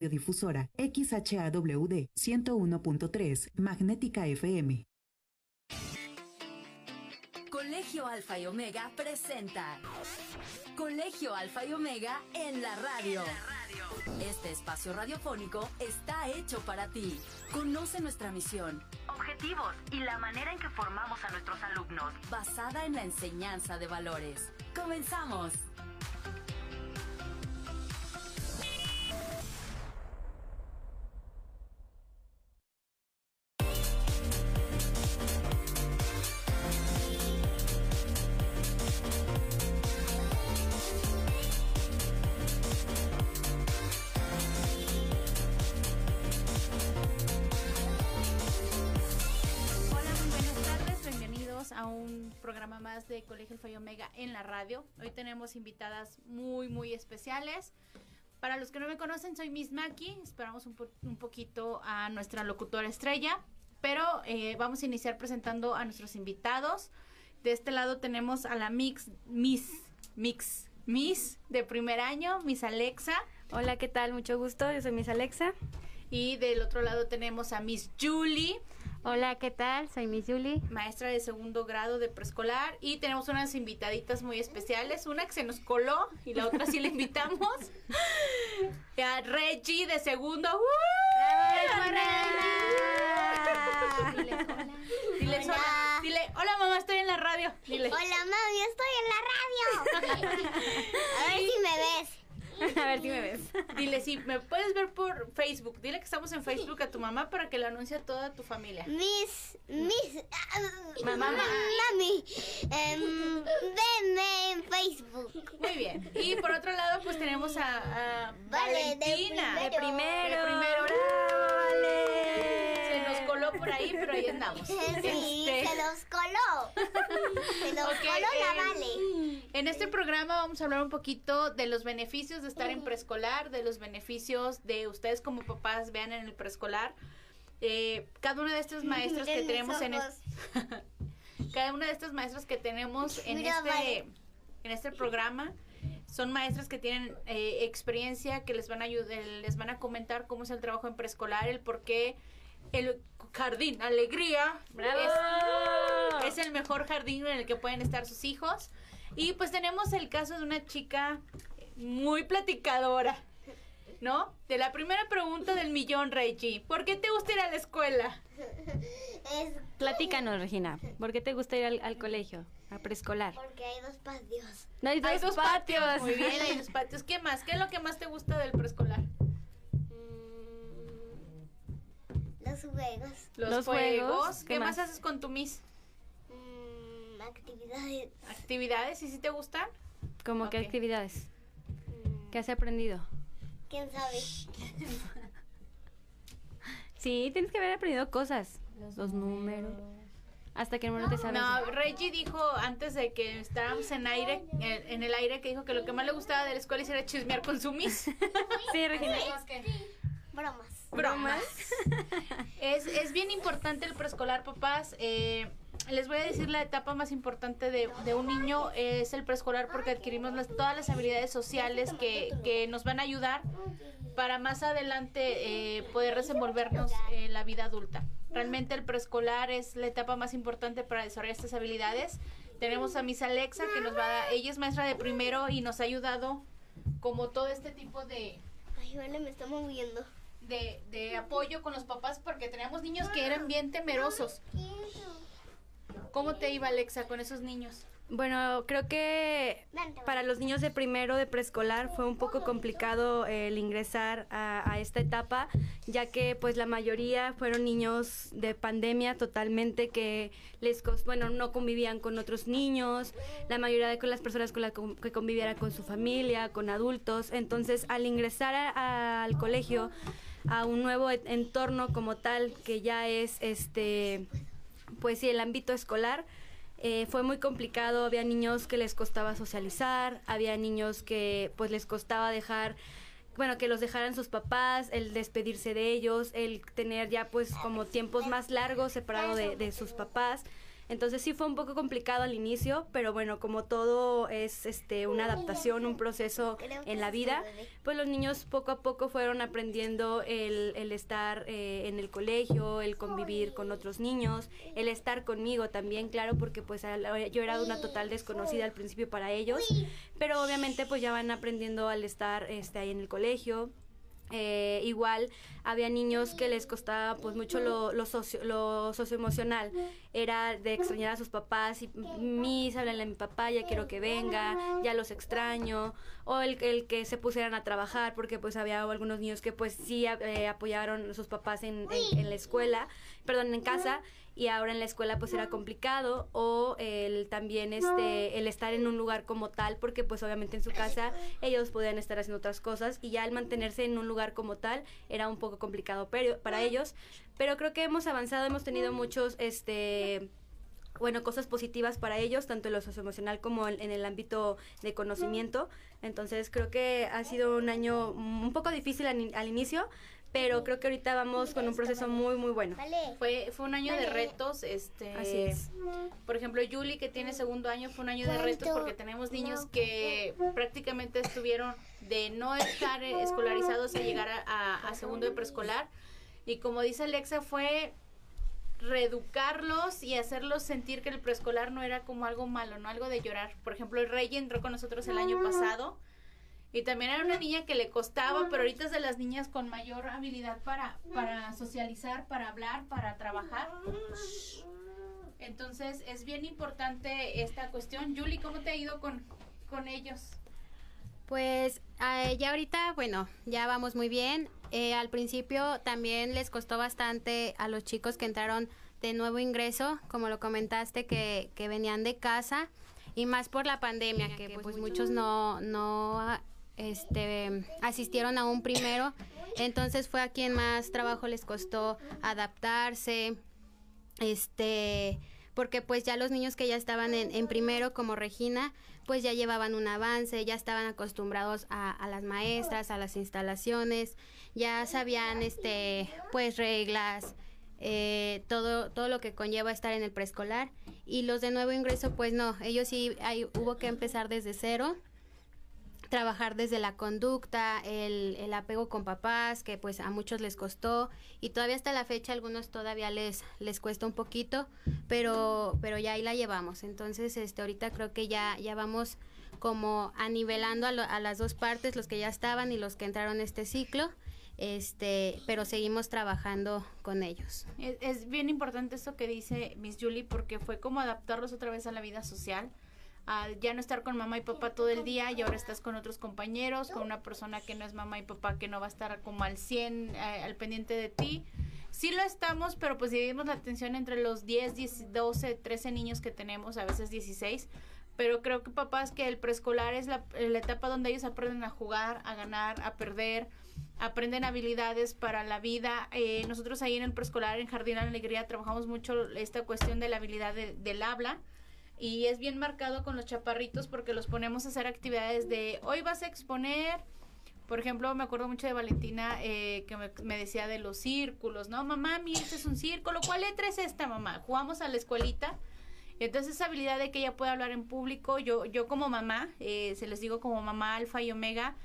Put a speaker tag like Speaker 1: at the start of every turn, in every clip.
Speaker 1: Radiodifusora XHAWD 101.3 Magnética FM.
Speaker 2: Colegio Alfa y Omega presenta Colegio Alfa y Omega en la radio. Este espacio radiofónico está hecho para ti. Conoce nuestra misión, objetivos y la manera en que formamos a nuestros alumnos, basada en la enseñanza de valores. ¡Comenzamos!
Speaker 3: De Colegio El Omega en la radio. Hoy tenemos invitadas muy, muy especiales. Para los que no me conocen, soy Miss Maki. Esperamos un, un poquito a nuestra locutora estrella. Pero eh, vamos a iniciar presentando a nuestros invitados. De este lado tenemos a la Mix, Miss, Mix, Miss de primer año, Miss Alexa.
Speaker 4: Hola, ¿qué tal? Mucho gusto. Yo soy Miss Alexa.
Speaker 3: Y del otro lado tenemos a Miss Julie.
Speaker 4: Hola, ¿qué tal? Soy Miss Julie.
Speaker 3: Maestra de segundo grado de preescolar. Y tenemos unas invitaditas muy especiales. Una que se nos coló y la otra sí la invitamos. a Reggie de segundo.
Speaker 5: hola.
Speaker 3: Dile hola. mamá, estoy en la radio.
Speaker 5: Hola mami, estoy en la radio. a ver si me ves.
Speaker 4: A ver si me ves.
Speaker 3: Dile, si me puedes ver por Facebook. Dile que estamos en Facebook a tu mamá para que lo anuncie a toda tu familia.
Speaker 5: Miss, Miss,
Speaker 3: mamá,
Speaker 5: mami, eh, venme en Facebook.
Speaker 3: Muy bien. Y por otro lado, pues tenemos a, Valentina.
Speaker 4: De primero.
Speaker 3: De primero.
Speaker 4: Vale.
Speaker 3: Se nos coló por ahí, pero ahí andamos.
Speaker 5: Sí, este. se nos coló. Se nos coló la eh, Vale.
Speaker 3: En este programa vamos a hablar un poquito de los beneficios de estar en preescolar, de los beneficios de ustedes como papás vean en el preescolar. Eh, cada una de estas maestras que tenemos en cada una de estas maestras que tenemos en este en este programa son maestras que tienen eh, experiencia que les van a ayudar, les van a comentar cómo es el trabajo en preescolar, el por qué el jardín alegría es, es, el mejor jardín en el que pueden estar sus hijos y pues tenemos el caso de una chica muy platicadora, ¿no? De la primera pregunta del millón, Reggie. ¿Por qué te gusta ir a la escuela?
Speaker 4: Platícanos, Regina. ¿Por qué te gusta ir al, colegio, a preescolar?
Speaker 5: Porque hay dos patios.
Speaker 4: No hay dos, patios.
Speaker 3: Muy bien, hay dos patios. ¿Qué más? ¿Qué es lo que más te gusta del preescolar?
Speaker 5: Mm, los juegos.
Speaker 3: Los, juegos. ¿Qué, más? haces con tu Miss?
Speaker 5: Mm, actividades.
Speaker 3: ¿Actividades? ¿Y si te gustan?
Speaker 4: ¿Cómo qué actividades? ¿Qué has aprendido?
Speaker 5: ¿Quién sabe?
Speaker 4: sí, tienes que haber aprendido cosas. Los, números. Hasta que no te sabes.
Speaker 3: No, Reggie dijo antes de que estábamos en aire, en, el aire, que dijo que lo que más le gustaba de la escuela era chismear con su miss.
Speaker 4: sí, Regina.
Speaker 5: Bromas.
Speaker 3: Bromas. es, es bien importante el preescolar, papás. Eh, les voy a decir la etapa más importante de, un niño es el preescolar porque adquirimos todas las habilidades sociales que, que, nos van a ayudar para más adelante eh, poder desenvolvernos en la vida adulta. Realmente el preescolar es la etapa más importante para desarrollar estas habilidades. Tenemos a Miss Alexa que nos va a dar, ella es maestra de primero y nos ha ayudado como todo este tipo de...
Speaker 5: Ay, vale, me está moviendo.
Speaker 3: De, de apoyo con los papás porque teníamos niños que eran bien temerosos. ¿Cómo te iba Alexa con esos niños?
Speaker 4: Bueno, creo que para los niños de primero de preescolar fue un poco complicado el ingresar a, esta etapa, ya que pues la mayoría fueron niños de pandemia totalmente que les bueno no convivían con otros niños, la mayoría de las personas con las que conviviera con su familia, con adultos, entonces al ingresar al colegio a un nuevo entorno como tal que ya es este pues sí, el ámbito escolar eh, fue muy complicado, había niños que les costaba socializar, había niños que pues les costaba dejar bueno, que los dejaran sus papás, el despedirse de ellos, el tener ya pues como tiempos más largos separado de, sus papás. Entonces sí fue un poco complicado al inicio, pero bueno, como todo es este una adaptación, un proceso en la vida, pues los niños poco a poco fueron aprendiendo el, el estar eh, en el colegio, el convivir con otros niños, el estar conmigo también, claro, porque pues yo era una total desconocida al principio para ellos, pero obviamente pues ya van aprendiendo al estar este, ahí en el colegio. Eh, igual había niños que les costaba pues mucho lo, lo, socio, lo socioemocional. Era de extrañar a sus papás y mis, hablan a mi papá, ya quiero que venga, ya los extraño. O el, el que se pusieran a trabajar porque pues había algunos niños que pues sí eh, apoyaron a sus papás en, en, la escuela, perdón, en casa y ahora en la escuela pues era complicado o el también este el estar en un lugar como tal porque pues obviamente en su casa ellos podían estar haciendo otras cosas y ya el mantenerse en un lugar como tal era un poco complicado pero, para ellos pero creo que hemos avanzado hemos tenido muchos este bueno, cosas positivas para ellos, tanto en lo socioemocional como en, el ámbito de conocimiento. Entonces creo que ha sido un año un poco difícil al inicio, pero creo que ahorita vamos con un proceso muy muy bueno.
Speaker 3: Fue fue un año de retos, este
Speaker 4: Así es.
Speaker 3: Por ejemplo, Yuli que tiene segundo año fue un año de retos porque tenemos niños que prácticamente estuvieron de no estar escolarizados a llegar a, a segundo de preescolar. Y como dice Alexa fue reeducarlos y hacerlos sentir que el preescolar no era como algo malo, no algo de llorar. Por ejemplo, el Rey entró con nosotros el año pasado y también era una niña que le costaba, pero ahorita es de las niñas con mayor habilidad para, para socializar, para hablar, para trabajar. Entonces es bien importante esta cuestión. Julie, ¿cómo te ha ido con, con ellos?
Speaker 6: Pues eh, ya ahorita, bueno, ya vamos muy bien. Eh, al principio también les costó bastante a los chicos que entraron de nuevo ingreso, como lo comentaste, que, que venían de casa y más por la pandemia, que pues muchos no, no este, asistieron a un primero, entonces fue a quien más trabajo les costó adaptarse, este, porque pues ya los niños que ya estaban en, primero como Regina, pues ya llevaban un avance, ya estaban acostumbrados a, las maestras, a las instalaciones, ya sabían, este, pues reglas, eh, todo, todo lo que conlleva estar en el preescolar. Y los de nuevo ingreso pues no, ellos sí hay, hubo que empezar desde cero trabajar desde la conducta, el, el, apego con papás, que pues a muchos les costó y todavía hasta la fecha algunos todavía les, les cuesta un poquito, pero, pero ya ahí la llevamos. Entonces, este, ahorita creo que ya, ya vamos como anivelando a, a las dos partes, los que ya estaban y los que entraron este ciclo este, pero seguimos trabajando con ellos.
Speaker 3: Es, es, bien importante esto que dice Miss Julie porque fue como adaptarlos otra vez a la vida social ya no estar con mamá y papá todo el día y ahora estás con otros compañeros, con una persona que no es mamá y papá que no va a estar como al 100 eh, al pendiente de ti. Sí lo estamos, pero pues dividimos la atención entre los 10, 10, 12, 13 niños que tenemos, a veces 16. Pero creo que papás que el preescolar es la, la etapa donde ellos aprenden a jugar, a ganar, a perder, aprenden habilidades para la vida. Eh, nosotros ahí en el preescolar, en Jardín de Alegría, trabajamos mucho esta cuestión de la habilidad del habla y es bien marcado con los chaparritos porque los ponemos a hacer actividades de hoy vas a exponer por ejemplo, me acuerdo mucho de Valentina eh, que me, decía de los círculos, ¿no? Mamá, mi este es un círculo. ¿Cuál letra es esta, mamá? Jugamos a la escuelita. Y entonces esa habilidad de que ella pueda hablar en público, yo, yo como mamá, eh, se les digo como mamá alfa y omega,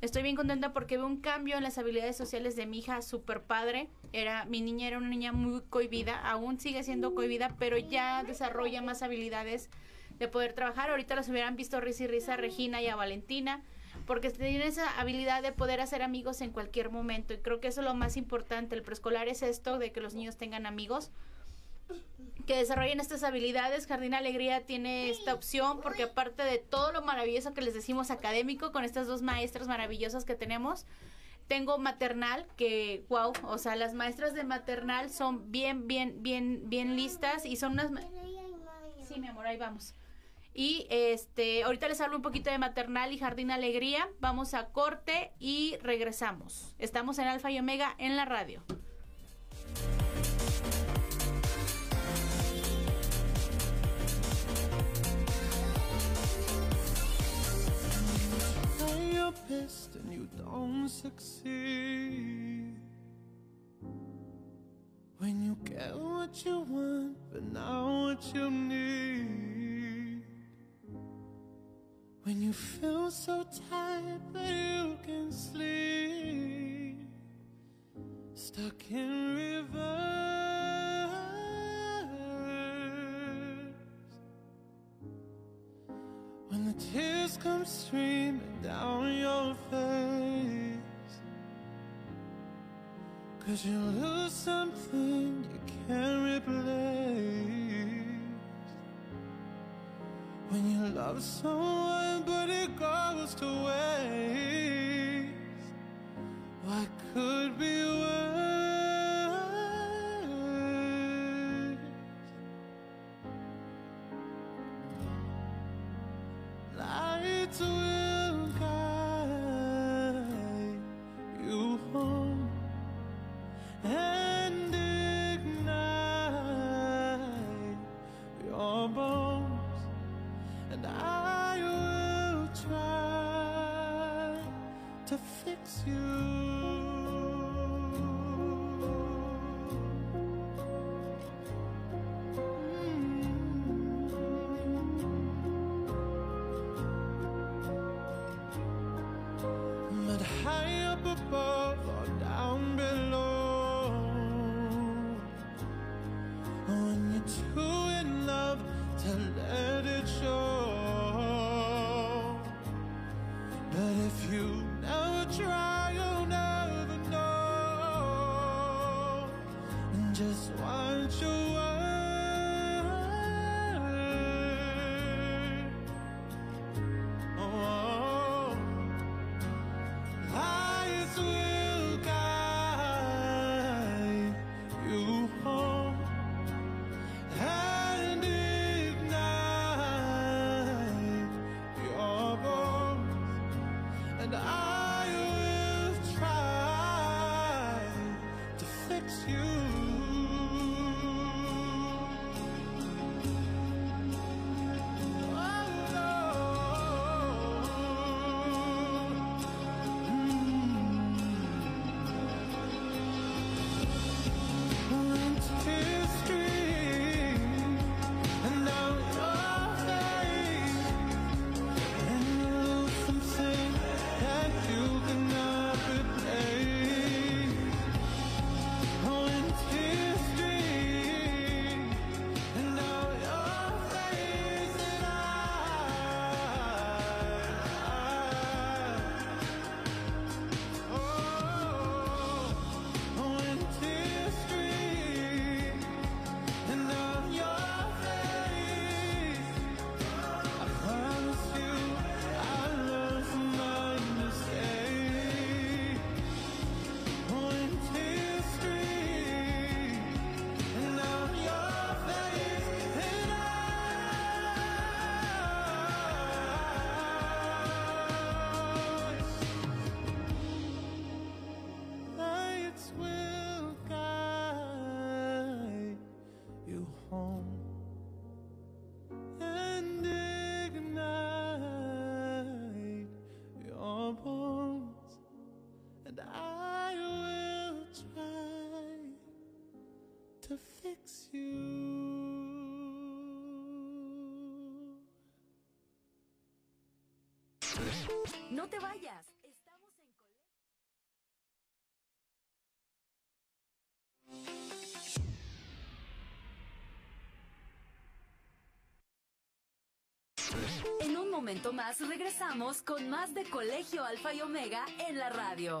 Speaker 3: Estoy bien contenta porque veo un cambio en las habilidades sociales de mi hija, super padre. Era, mi niña era una niña muy cohibida, aún sigue siendo cohibida, pero ya desarrolla más habilidades de poder trabajar. Ahorita las hubieran visto risa y risa a Regina y a Valentina, porque tienen esa habilidad de poder hacer amigos en cualquier momento. Y creo que eso es lo más importante. El preescolar es esto, de que los niños tengan amigos que desarrollen estas habilidades. Jardín Alegría tiene esta opción porque aparte de todo lo maravilloso que les decimos académico con estas dos maestras maravillosas que tenemos, tengo maternal que wow, o sea, las maestras de maternal son bien bien bien bien listas y son unas Sí, mi amor, ahí vamos. Y este, ahorita les hablo un poquito de maternal y jardín alegría. Vamos a corte y regresamos. Estamos en Alfa y Omega en la radio. Best and you don't succeed. When you get what you want, but not
Speaker 7: what you need. When you feel so tired that you can sleep, stuck in reverse. When the tears come streaming down your face, cause you lose something you can't replace. When you love someone but it goes to waste here.
Speaker 2: No te vayas. Estamos en En un momento más regresamos con más de Colegio Alfa y Omega en la radio.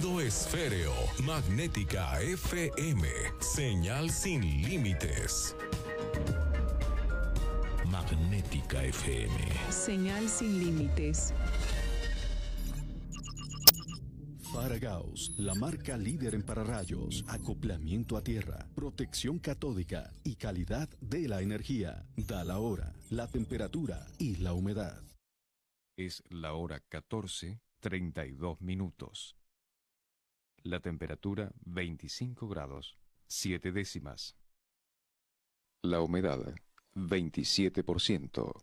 Speaker 8: esféreo. Magnética FM. Señal sin límites. Magnética FM.
Speaker 1: Señal sin límites.
Speaker 9: Paragaus, la marca líder en pararrayos, acoplamiento a tierra, protección catódica y calidad de la energía. Da la hora, la temperatura y la humedad.
Speaker 10: Es la hora 14, 32 minutos. La temperatura 25 grados, 7 décimas. La humedad 27%.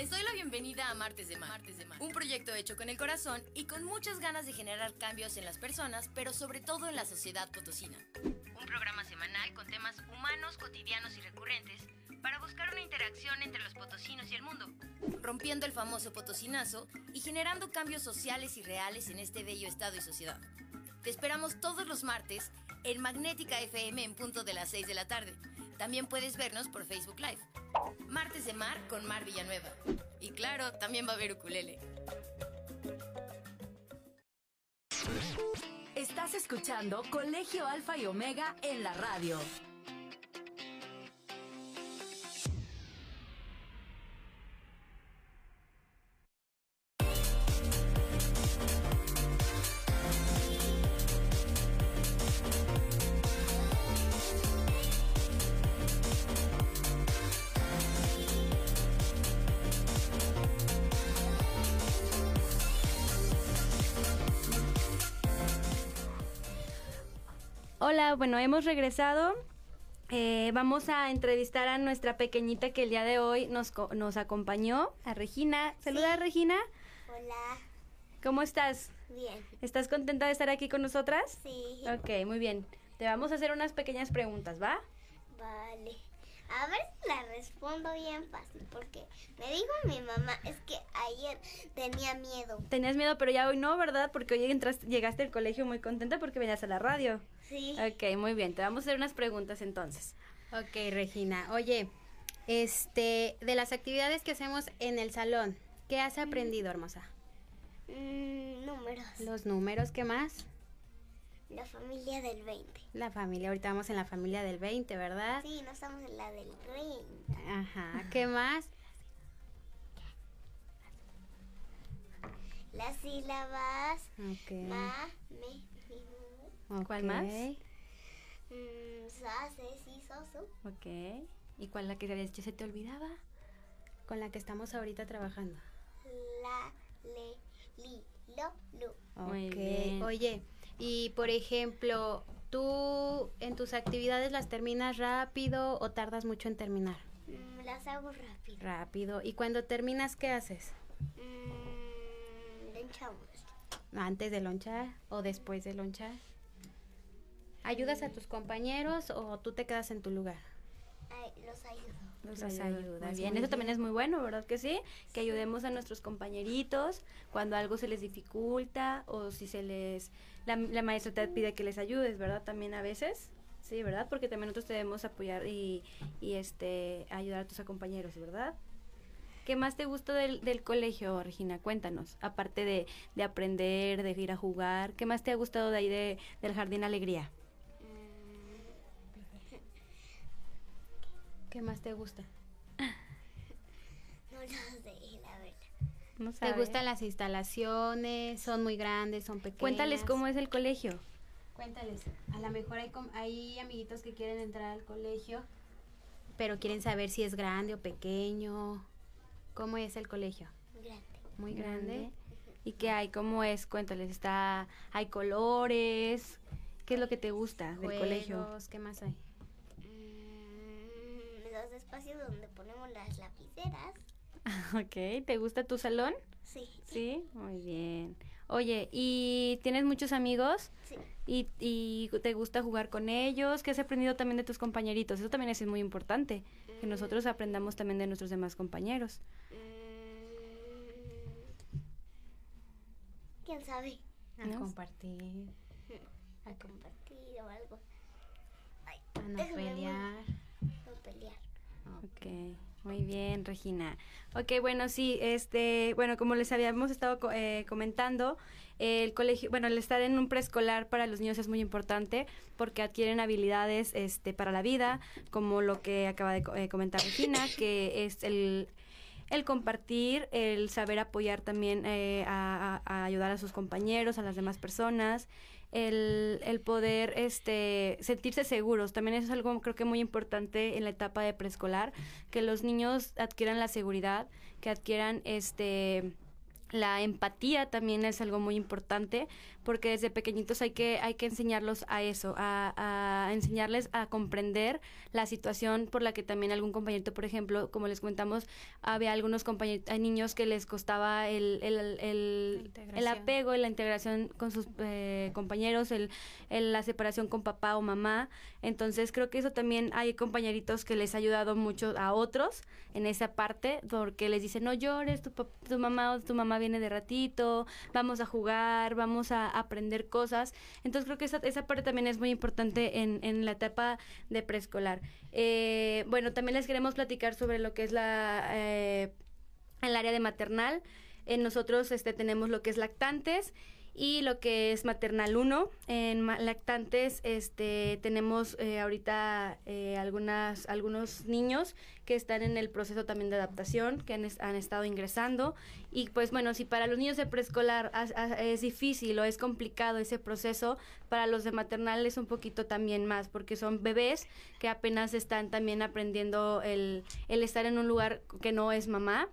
Speaker 11: Les doy la bienvenida a Martes de Mar, un proyecto hecho con el corazón y con muchas ganas de generar cambios en las personas, pero sobre todo en la sociedad potosina. Un programa semanal con temas humanos, cotidianos y recurrentes para buscar una interacción entre los potosinos y el mundo, rompiendo el famoso potosinazo y generando cambios sociales y reales en este bello estado y sociedad. Te esperamos todos los martes en Magnética FM en punto de las 6 de la tarde. También puedes vernos por Facebook Live. Martes de Mar con Mar Villanueva. Y claro, también va a haber ukulele.
Speaker 2: Estás escuchando Colegio Alfa y Omega en la radio.
Speaker 4: Bueno, hemos regresado. Eh, vamos a entrevistar a nuestra pequeñita que el día de hoy nos, nos acompañó, a Regina. Saluda, Regina.
Speaker 5: Hola.
Speaker 4: ¿Cómo estás?
Speaker 5: Bien.
Speaker 4: ¿Estás contenta de estar aquí con nosotras?
Speaker 5: Sí.
Speaker 4: Ok, muy bien. Te vamos a hacer unas pequeñas preguntas, ¿va?
Speaker 5: Vale. A ver si la respondo bien fácil, porque me dijo mi mamá, es que ayer tenía miedo.
Speaker 4: Tenías miedo, pero ya hoy no, ¿verdad? Porque hoy entraste, llegaste al colegio muy contenta porque venías a la radio.
Speaker 5: Sí.
Speaker 4: Ok, muy bien. Te vamos a hacer unas preguntas entonces.
Speaker 6: Ok, Regina. Oye, este, de las actividades que hacemos en el salón, ¿qué has aprendido, hermosa?
Speaker 5: Mm, números.
Speaker 6: Los números, ¿qué más?
Speaker 5: La familia del 20.
Speaker 6: La familia, ahorita vamos en la familia del 20, ¿verdad?
Speaker 5: Sí, no estamos en la del 30.
Speaker 6: Ajá, ¿qué más?
Speaker 5: Las sílabas.
Speaker 6: Ok.
Speaker 5: Ma, me,
Speaker 4: ¿Cuál más?
Speaker 5: Mm, sa, se, si, so, su.
Speaker 4: Ok. ¿Y cuál la que se se te olvidaba?
Speaker 6: Con la que estamos ahorita trabajando.
Speaker 5: La, le, li, lo, lu.
Speaker 4: Muy
Speaker 6: Ok,
Speaker 4: bien.
Speaker 6: Oye, y por ejemplo, ¿tú en tus actividades las terminas rápido o tardas mucho en terminar?
Speaker 5: Mm, las hago rápido.
Speaker 6: Rápido. ¿Y cuando terminas qué haces?
Speaker 5: Mm, lenchamos.
Speaker 6: ¿Antes de lonchar o después de lonchar? ¿Ayudas a tus compañeros o tú te quedas en tu lugar?
Speaker 5: Ay, los ayudo.
Speaker 4: Los,
Speaker 6: Los
Speaker 4: ayudas.
Speaker 6: ayudas,
Speaker 4: Muy bien,
Speaker 6: muy
Speaker 4: eso también es muy bueno, ¿verdad que sí? Que ayudemos a nuestros compañeritos cuando algo se les dificulta o si se les... La, la maestra te pide que les ayudes, ¿verdad? También a veces. Sí, ¿verdad? Porque también nosotros debemos apoyar y, y este ayudar a tus compañeros, ¿verdad? ¿Qué más te gustó del, del colegio, Regina? Cuéntanos. Aparte de, de aprender, de ir a jugar, ¿qué más te ha gustado de ahí de, del Jardín Alegría?
Speaker 6: ¿Qué más te gusta?
Speaker 5: No lo sé, la verdad.
Speaker 4: No
Speaker 6: ¿Te gustan las instalaciones? ¿Son muy grandes? ¿Son pequeñas?
Speaker 4: Cuéntales cómo es el colegio.
Speaker 6: Cuéntales. A lo mejor hay, com- hay amiguitos que quieren entrar al colegio, pero quieren saber si es grande o pequeño. ¿Cómo es el colegio?
Speaker 5: Grande.
Speaker 6: Muy grande.
Speaker 4: ¿Y qué hay? ¿Cómo es? Cuéntales, está, hay colores. ¿Qué es lo que te gusta del colegio?
Speaker 6: Juegos, ¿Qué más hay?
Speaker 5: Mm, los espacios donde ponemos las lapiceras.
Speaker 4: ok, ¿te gusta tu salón?
Speaker 5: Sí.
Speaker 4: Sí, muy bien. Oye, ¿y tienes muchos amigos?
Speaker 5: Sí.
Speaker 4: ¿Y, ¿Y te gusta jugar con ellos? ¿Qué has aprendido también de tus compañeritos? Eso también es muy importante, que
Speaker 5: Mm.
Speaker 4: nosotros aprendamos también de nuestros demás compañeros.
Speaker 5: ¿Quién sabe?
Speaker 6: A
Speaker 4: ¿No?
Speaker 6: compartir,
Speaker 5: A compartir o algo. Ay,
Speaker 6: a no pelear.
Speaker 5: No pelear.
Speaker 4: Ok, muy bien, Regina. Ok, bueno, sí, este, bueno, como les habíamos estado eh, comentando, el colegio, bueno, el estar en un preescolar para los niños es muy importante porque adquieren habilidades, este, para la vida, como lo que acaba de eh, comentar Regina, que es el el compartir, el saber apoyar también eh, a ayudar a sus compañeros, a las demás personas, el, el poder este, sentirse seguros. También es algo creo que muy importante en la etapa de preescolar, que los niños adquieran la seguridad, que adquieran este la empatía también es algo muy importante porque desde pequeñitos hay que hay que enseñarlos a eso a, a enseñarles a comprender la situación por la que también algún compañero por ejemplo como les comentamos había algunos compañeros hay niños que les costaba el el, el, el apego y la integración con sus eh, compañeros el, el- la separación con papá o mamá. Entonces creo que eso también hay compañeritos que les ha ayudado mucho a otros en esa parte porque les dicen no llores tu, tu mamá o tu mamá viene de ratito vamos a jugar vamos a aprender cosas. Entonces creo que esa, esa parte también es muy importante en, en la etapa de preescolar. Eh, bueno también les queremos platicar sobre lo que es la eh, el área de maternal. Eh, nosotros este, tenemos lo que es lactantes y lo que es maternal 1. En lactantes este, tenemos eh, ahorita eh, algunas, algunos niños que están en el proceso también de adaptación, que han, han estado ingresando. Y pues bueno, si para los niños de preescolar es difícil o es complicado ese proceso, para los de maternal es un poquito también más, porque son bebés que apenas están también aprendiendo el, el estar en un lugar que no es mamá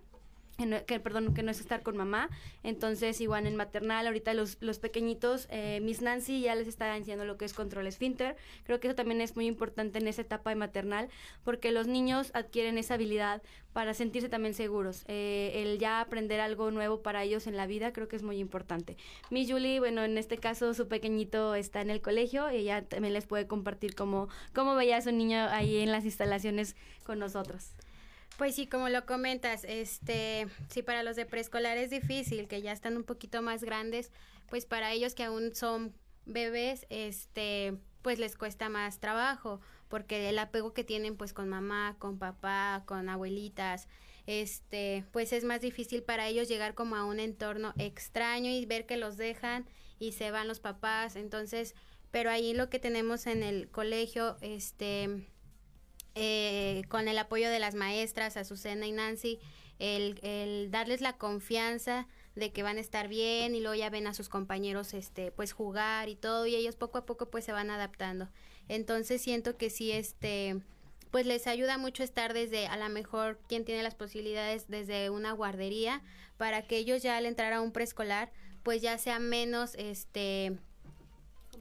Speaker 4: que, perdón, que no es estar con mamá. Entonces, igual en maternal, ahorita los, los pequeñitos, eh, Miss Nancy ya les está enseñando lo que es control esfínter. Creo que eso también es muy importante en esa etapa de maternal, porque los niños adquieren esa habilidad para sentirse también seguros. Eh, el ya aprender algo nuevo para ellos en la vida, creo que es muy importante. Miss Julie, bueno, en este caso su pequeñito está en el colegio y ella también les puede compartir cómo, cómo veía a su niño ahí en las instalaciones con nosotros.
Speaker 6: Pues sí, como lo comentas, este, sí para los de preescolar es difícil, que ya están un poquito más grandes, pues para ellos que aún son bebés, este, pues les cuesta más trabajo, porque el apego que tienen pues con mamá, con papá, con abuelitas, este, pues es más difícil para ellos llegar como a un entorno extraño y ver que los dejan y se van los papás, entonces, pero ahí lo que tenemos en el colegio, este, eh, con el apoyo de las maestras, Azucena y Nancy, el, el darles la confianza de que van a estar bien y luego ya ven a sus compañeros este pues jugar y todo y ellos poco a poco pues se van adaptando. Entonces siento que sí este pues les ayuda mucho estar desde a lo mejor quien tiene las posibilidades desde una guardería para que ellos ya al entrar a un preescolar pues ya sea menos este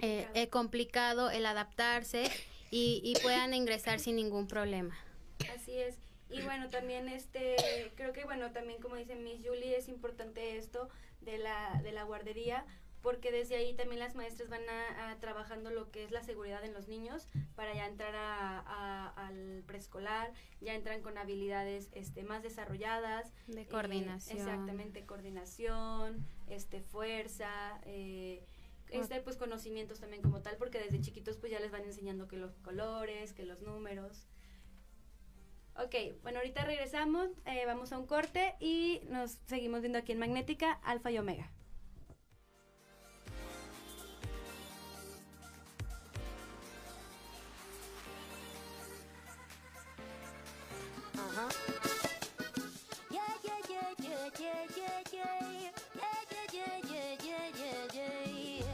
Speaker 6: eh, eh, complicado el adaptarse y, y puedan ingresar sin ningún problema.
Speaker 4: Así es. Y bueno, también este, creo que bueno, también como dice Miss Julie, es importante esto de la, de la guardería, porque desde ahí también las maestras van a, a trabajando lo que es la seguridad en los niños para ya entrar a, a- al preescolar, ya entran con habilidades este, más desarrolladas.
Speaker 6: De
Speaker 4: eh,
Speaker 6: coordinación.
Speaker 4: exactamente, coordinación, este, fuerza, eh, este, pues conocimientos también como tal, porque desde chiquitos pues ya les van enseñando que los colores, que los números. Ok, bueno, ahorita regresamos, eh, vamos a un corte y nos seguimos viendo aquí en Magnética, Alfa y Omega.
Speaker 12: Uh-huh. Yeah, yeah, yeah, yeah. Yeah, yeah, yeah, yeah, yeah, yeah, yeah, yeah.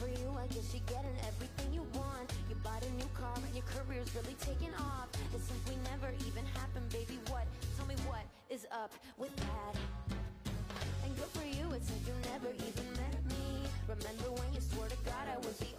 Speaker 12: For you. I guess you're getting everything you want. You bought a new car and your career's really taking off. It simply never even happened, baby. What? Tell me what is up with that? And good for you. It's like you never even met me. Remember when you swore to God I was the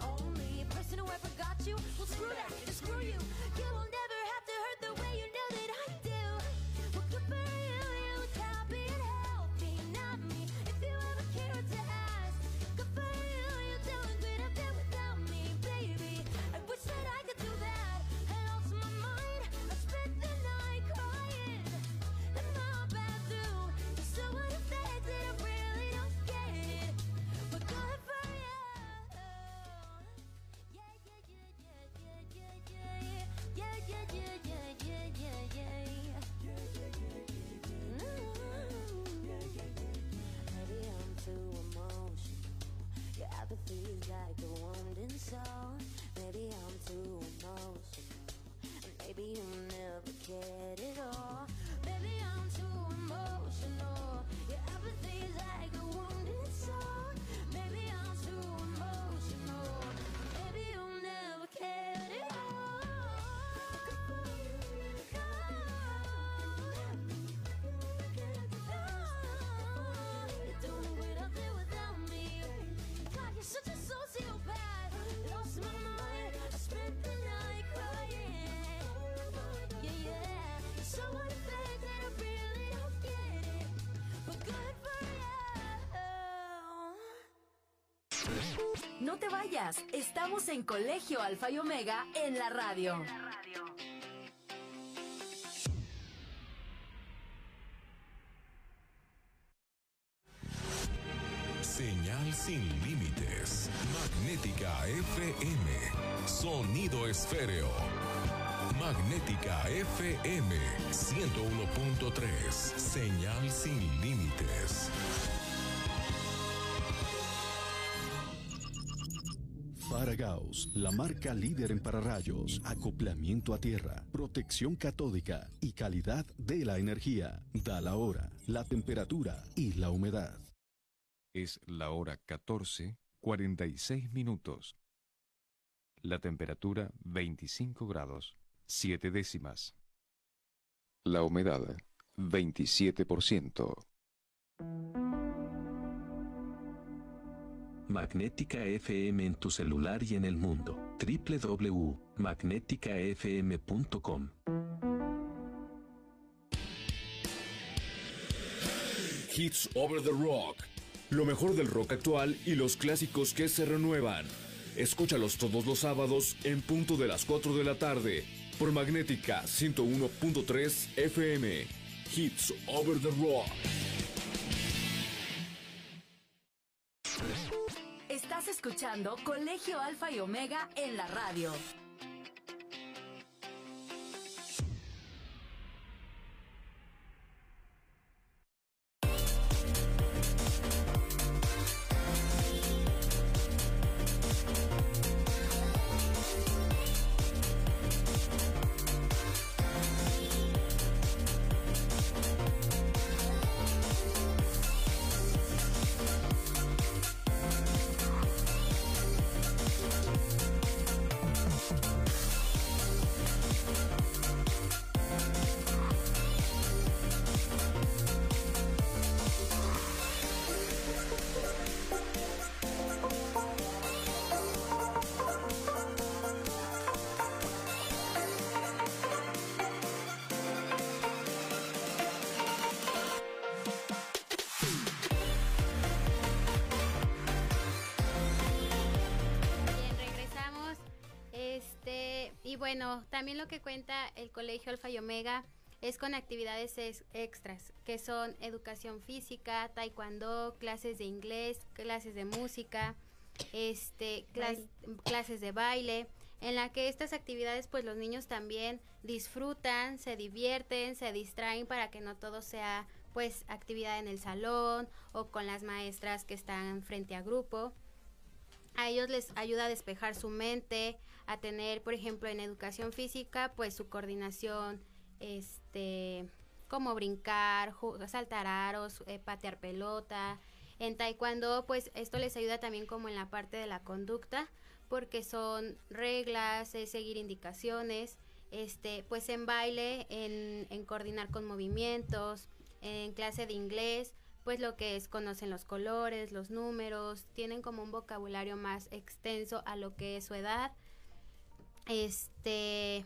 Speaker 12: Your apathy is like a wounded soul. Maybe I'm too emotional. Maybe you never cared
Speaker 2: No te vayas, estamos en Colegio Alfa y Omega en la radio.
Speaker 8: Señal sin límites. Magnética FM. Sonido esféreo. Magnética FM 101.3. Señal sin límites.
Speaker 9: Faragaos, la marca líder en pararrayos, acoplamiento a tierra, protección catódica y calidad de la energía. Da la hora, la temperatura y la humedad.
Speaker 10: Es la hora 14, 46 minutos. La temperatura 25 grados, 7 décimas. La humedad 27%.
Speaker 13: Magnética FM en tu celular y en el mundo. www.magnéticafm.com.
Speaker 14: Hits Over the Rock. Lo mejor del rock actual y los clásicos que se renuevan. Escúchalos todos los sábados en punto de las 4 de la tarde por Magnética 101.3 FM. Hits Over the Rock.
Speaker 2: Colegio Alfa y Omega en la radio.
Speaker 6: Bueno, también lo que cuenta el Colegio Alfa y Omega es con actividades extras, que son educación física, taekwondo, clases de inglés, clases de música, este, clases de baile, en la que estas actividades pues los niños también disfrutan, se divierten, se distraen para que no todo sea pues actividad en el salón o con las maestras que están frente a grupo. A ellos les ayuda a despejar su mente, a tener, por ejemplo, en educación física, pues su coordinación, este, como brincar, saltar aros, eh, patear pelota. En taekwondo, pues esto les ayuda también como en la parte de la conducta, porque son reglas, seguir indicaciones, este, pues en baile, en coordinar con movimientos, en clase de inglés, pues lo que es conocen los colores, los números, tienen como un vocabulario más extenso a lo que es su edad. Este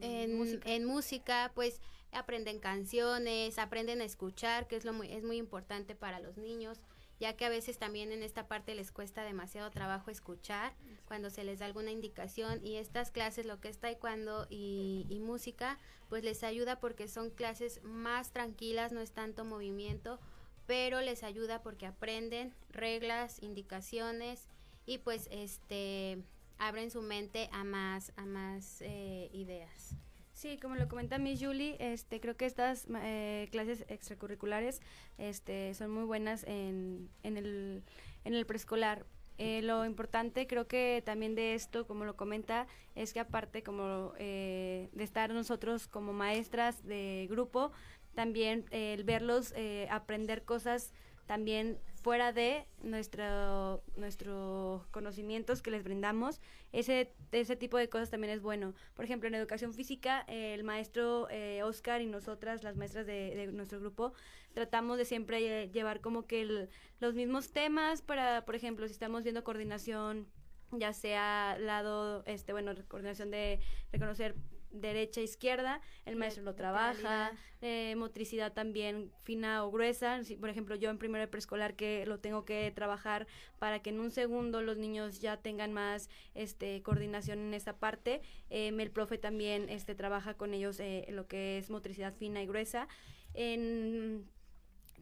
Speaker 6: en, música. en música, pues aprenden canciones, aprenden a escuchar, que es lo muy, es muy importante para los niños ya que a veces también en esta parte les cuesta demasiado trabajo escuchar cuando se les da alguna indicación y estas clases, lo que es taekwondo y, y música, pues les ayuda porque son clases más tranquilas, no es tanto movimiento, pero les ayuda porque aprenden reglas, indicaciones y pues este abren su mente a más a más eh, ideas.
Speaker 4: Sí, como lo comenta Miss Julie, este, creo que estas eh, clases extracurriculares este, son muy buenas en, en, el, en el preescolar. Eh, lo importante creo que también de esto, como lo comenta, es que aparte como eh, de estar nosotros como maestras de grupo, también el verlos aprender cosas también fuera de nuestro nuestros conocimientos que les brindamos ese ese tipo de cosas también es bueno. Por ejemplo en educación física el maestro eh, Oscar y nosotras las maestras de, nuestro grupo tratamos de siempre llevar como que los mismos temas para por ejemplo si estamos viendo coordinación ya sea lado este bueno coordinación de reconocer derecha izquierda, el maestro lo trabaja, eh, motricidad también fina o gruesa, si, por ejemplo yo en primero de preescolar que lo tengo que trabajar para que en un segundo los niños ya tengan más este coordinación en esta parte, eh, el profe también este trabaja con ellos eh, lo que es motricidad fina y gruesa, en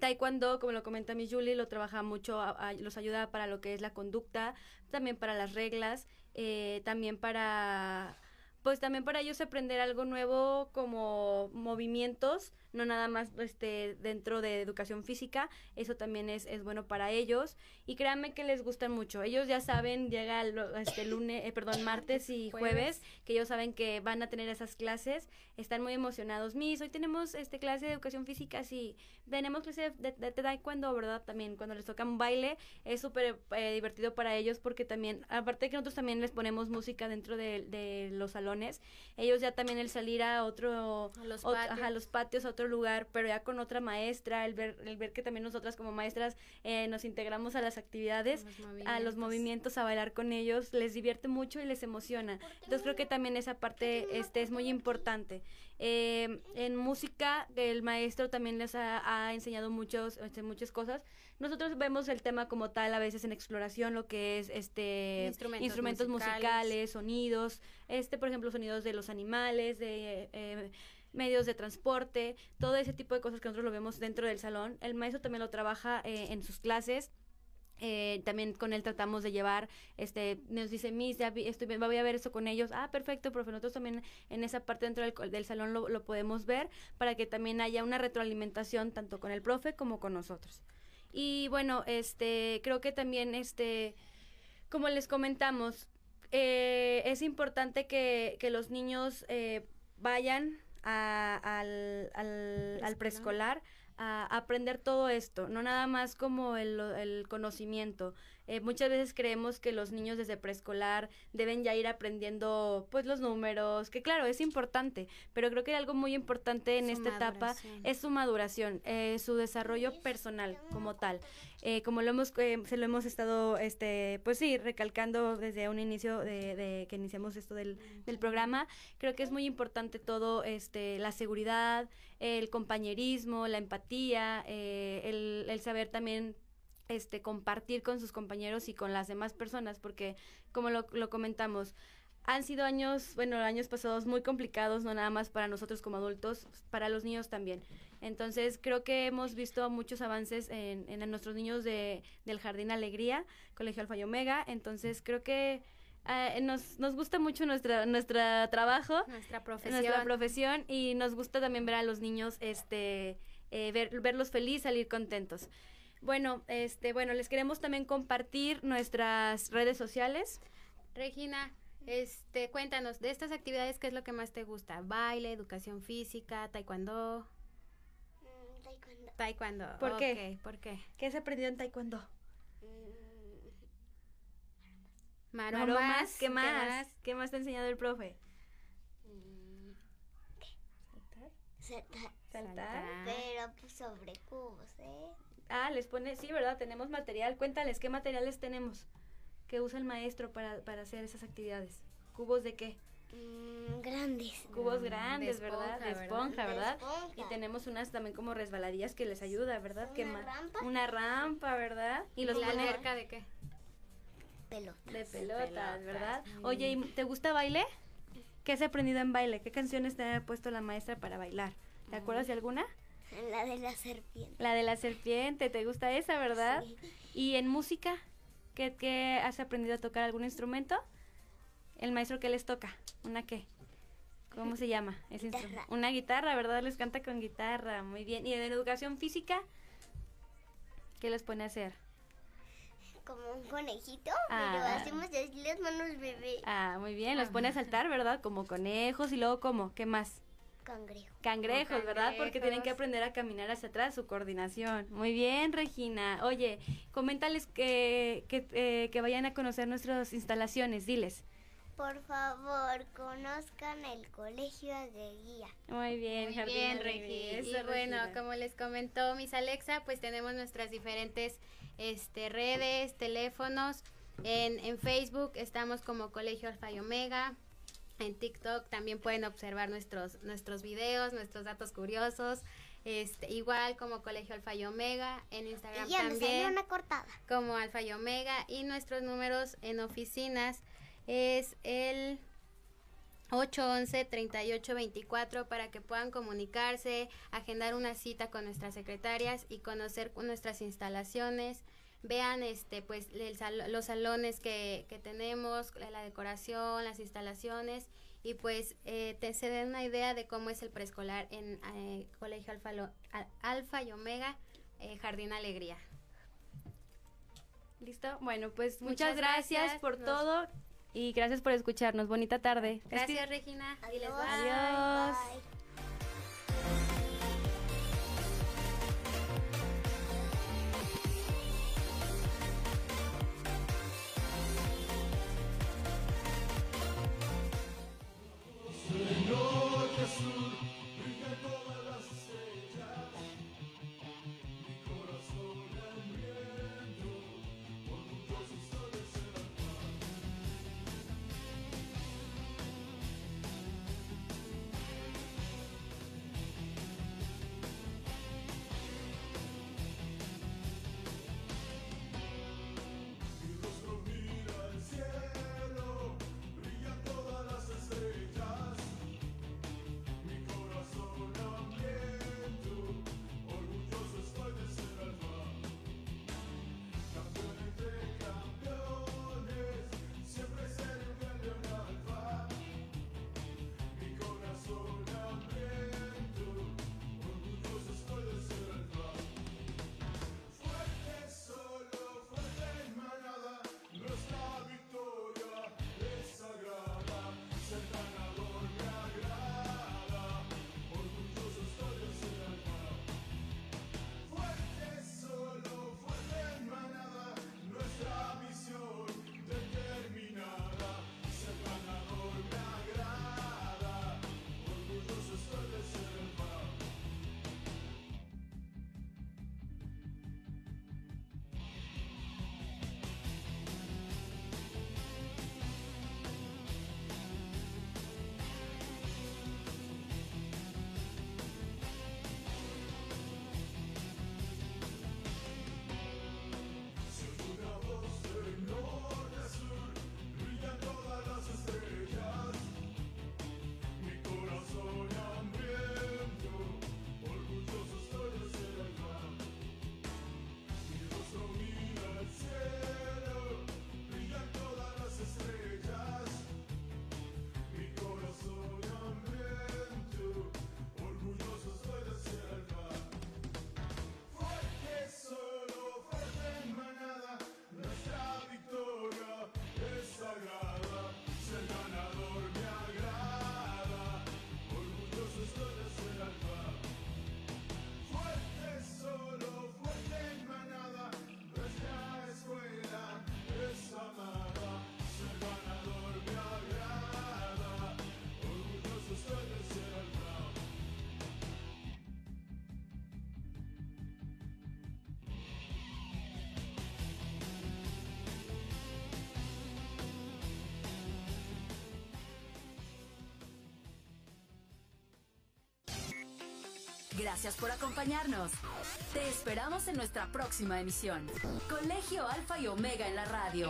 Speaker 4: Taekwondo, como lo comenta mi Julie, lo trabaja mucho, los ayuda para lo que es la conducta, también para las reglas, también para pues también para ellos aprender algo nuevo como movimientos, no nada más este dentro de educación física, eso también es, es bueno para ellos y créanme que les gustan mucho. Ellos ya saben, llega el, este lunes, eh, perdón, martes y jueves. que ellos saben que van a tener esas clases, están muy emocionados. Mis, hoy tenemos este clase de educación física, sí, tenemos clase de, de, taekwondo, ¿verdad? También cuando les toca un baile es súper eh, divertido para ellos porque también, aparte de que nosotros también les ponemos música dentro de, de los salones ellos ya también el salir a otro,
Speaker 6: a los,
Speaker 4: patios. los patios, a otro lugar, pero ya con otra maestra, el ver, el ver que también nosotras como maestras eh, nos integramos a las actividades, a los movimientos, a bailar con ellos, les divierte mucho y les emociona. Entonces creo que también esa parte este es muy importante. Eh, en música, el maestro también les ha, enseñado muchos, este, muchas cosas. Nosotros vemos el tema como tal a veces en exploración, lo que es este instrumentos, musicales. sonidos, este por ejemplo sonidos de los animales, de eh, medios de transporte, todo ese tipo de cosas que nosotros lo vemos dentro del salón. El maestro también lo trabaja eh, en sus clases eh, también con él tratamos de llevar, este, nos dice, Miss, ya estoy, voy a ver eso con ellos. Ah, perfecto, profe. Nosotros también en esa parte dentro del, del salón lo, podemos ver para que también haya una retroalimentación tanto con el profe como con nosotros. Y bueno, este, creo que también, este, como les comentamos, eh, es importante que, que los niños eh, vayan al, al, al preescolar a aprender todo esto, no nada más como el, el conocimiento, eh, muchas veces creemos que los niños desde preescolar deben ya ir aprendiendo pues los números, que claro, es importante, pero creo que algo muy importante en esta etapa es su maduración, eh, su desarrollo personal como tal. Eh, como lo hemos, se lo hemos estado, este, pues sí, recalcando desde un inicio de, que iniciamos esto del, del, programa, creo que es muy importante todo, este, la seguridad, el compañerismo, la empatía, el, el saber también este compartir con sus compañeros y con las demás personas porque como lo, lo comentamos han sido años, bueno, años pasados muy complicados, no nada más para nosotros como adultos, para los niños también. Entonces creo que hemos visto muchos avances en, en nuestros niños de, del Jardín Alegría, Colegio Alfa y Omega. Entonces creo que eh, nos, nos gusta mucho nuestra, nuestra trabajo,
Speaker 6: nuestra profesión.
Speaker 4: nuestra profesión y nos gusta también ver a los niños, este, eh, ver, verlos felices, salir contentos. Bueno, este, bueno, les queremos también compartir nuestras redes sociales.
Speaker 6: Regina, este, cuéntanos, de estas actividades, ¿qué es lo que más te gusta? ¿Baile, educación física, taekwondo?
Speaker 5: Mm, taekwondo.
Speaker 6: Taekwondo.
Speaker 4: ¿Por qué?
Speaker 6: ¿Por qué?
Speaker 4: ¿Qué has aprendido en taekwondo?
Speaker 5: Mm,
Speaker 6: Maromas.
Speaker 4: Maromas, ¿Qué más? ¿Qué más te ha enseñado el profe?
Speaker 5: mm,
Speaker 4: ¿Saltar?
Speaker 5: saltar.
Speaker 4: ¿Saltar?
Speaker 5: Pero pues sobre cubos, ¿eh?
Speaker 4: Ah, les pone, sí, ¿verdad? Tenemos material. Cuéntales, ¿qué materiales tenemos que usa el maestro para, para hacer esas actividades? ¿Cubos de qué?
Speaker 5: Mm, grandes.
Speaker 4: Cubos
Speaker 6: Mm,
Speaker 4: grandes,
Speaker 6: de
Speaker 4: ¿verdad? De
Speaker 6: esponja,
Speaker 5: ¿verdad?
Speaker 4: ¿verdad?
Speaker 5: De esponja.
Speaker 4: Y tenemos unas también como resbaladillas que les ayuda, ¿verdad? ¿Qué
Speaker 5: ¿Una
Speaker 4: más?
Speaker 5: rampa?
Speaker 4: Una rampa, ¿verdad? Y los
Speaker 6: ¿La
Speaker 4: pone
Speaker 6: alberca de qué?
Speaker 5: Pelota.
Speaker 4: de pelotas,
Speaker 6: pelotas,
Speaker 4: ¿verdad? Oye, ¿y ¿te gusta baile? ¿Qué has aprendido en baile? ¿Qué canciones te ha puesto la maestra para bailar? ¿Te acuerdas de alguna?
Speaker 5: La de la serpiente.
Speaker 4: La de la serpiente, ¿te gusta esa, verdad?
Speaker 5: Sí.
Speaker 4: ¿Y en música? ¿Qué, qué has aprendido a tocar algún instrumento? ¿El maestro qué les toca? ¿Una qué? ¿Cómo se llama ese
Speaker 5: Guitarra.
Speaker 4: Una guitarra, ¿verdad? Les canta con guitarra, muy bien. ¿Y en educación física? ¿Qué les pone a hacer?
Speaker 5: Como un conejito,
Speaker 4: Ah.
Speaker 5: pero hacemos así las manos bebé.
Speaker 4: Ah, muy bien, los pone a saltar, ¿verdad? Como conejos y luego ¿cómo? ¿Qué más?
Speaker 5: Cangrejo.
Speaker 4: Cangrejos, ¿verdad? Porque tienen que
Speaker 6: cangrejos.
Speaker 4: aprender a caminar hacia atrás, su coordinación. Muy bien, Regina. Oye, coméntales que, que, eh, que vayan a conocer nuestras instalaciones, diles.
Speaker 5: Por favor, conozcan el colegio de guía.
Speaker 4: Muy bien,
Speaker 6: Muy bien,
Speaker 4: Alegría.
Speaker 6: Regi.
Speaker 4: Eso,
Speaker 6: Y bueno,
Speaker 4: Regina.
Speaker 6: como les comentó Miss Alexa, pues tenemos nuestras diferentes este, redes, teléfonos. En, en Facebook estamos como Colegio Alfa y Omega. En TikTok también pueden observar nuestros, nuestros videos, nuestros datos curiosos. Este, igual como Colegio Alfa y Omega. En Instagram
Speaker 5: Y ya me salió
Speaker 6: también
Speaker 5: una cortada.
Speaker 6: como Alfa y Omega. Y nuestros números en oficinas es el 811-3824 para que puedan comunicarse, agendar una cita con nuestras secretarias y conocer nuestras instalaciones. Vean este pues el sal- los salones que, que tenemos, la decoración, las instalaciones y pues eh, te se den una idea de cómo es el preescolar en eh, Colegio Alfa, Lo- Al- Alfa y Omega eh, Jardín Alegría.
Speaker 4: ¿Listo? Bueno, pues muchas,
Speaker 6: Muchas
Speaker 4: gracias,
Speaker 6: gracias,
Speaker 4: por
Speaker 6: nos-
Speaker 4: todo y gracias por escucharnos. Bonita tarde.
Speaker 6: Gracias Regina.
Speaker 5: Adiós.
Speaker 4: Adiós.
Speaker 5: Bye.
Speaker 2: Gracias por acompañarnos. Te esperamos en nuestra próxima emisión. Colegio Alfa y Omega en la radio.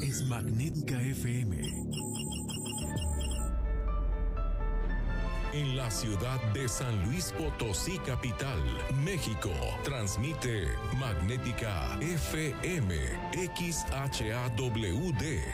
Speaker 8: Es Magnética FM. En la ciudad de San Luis Potosí, capital, México, transmite Magnética FM XHAWD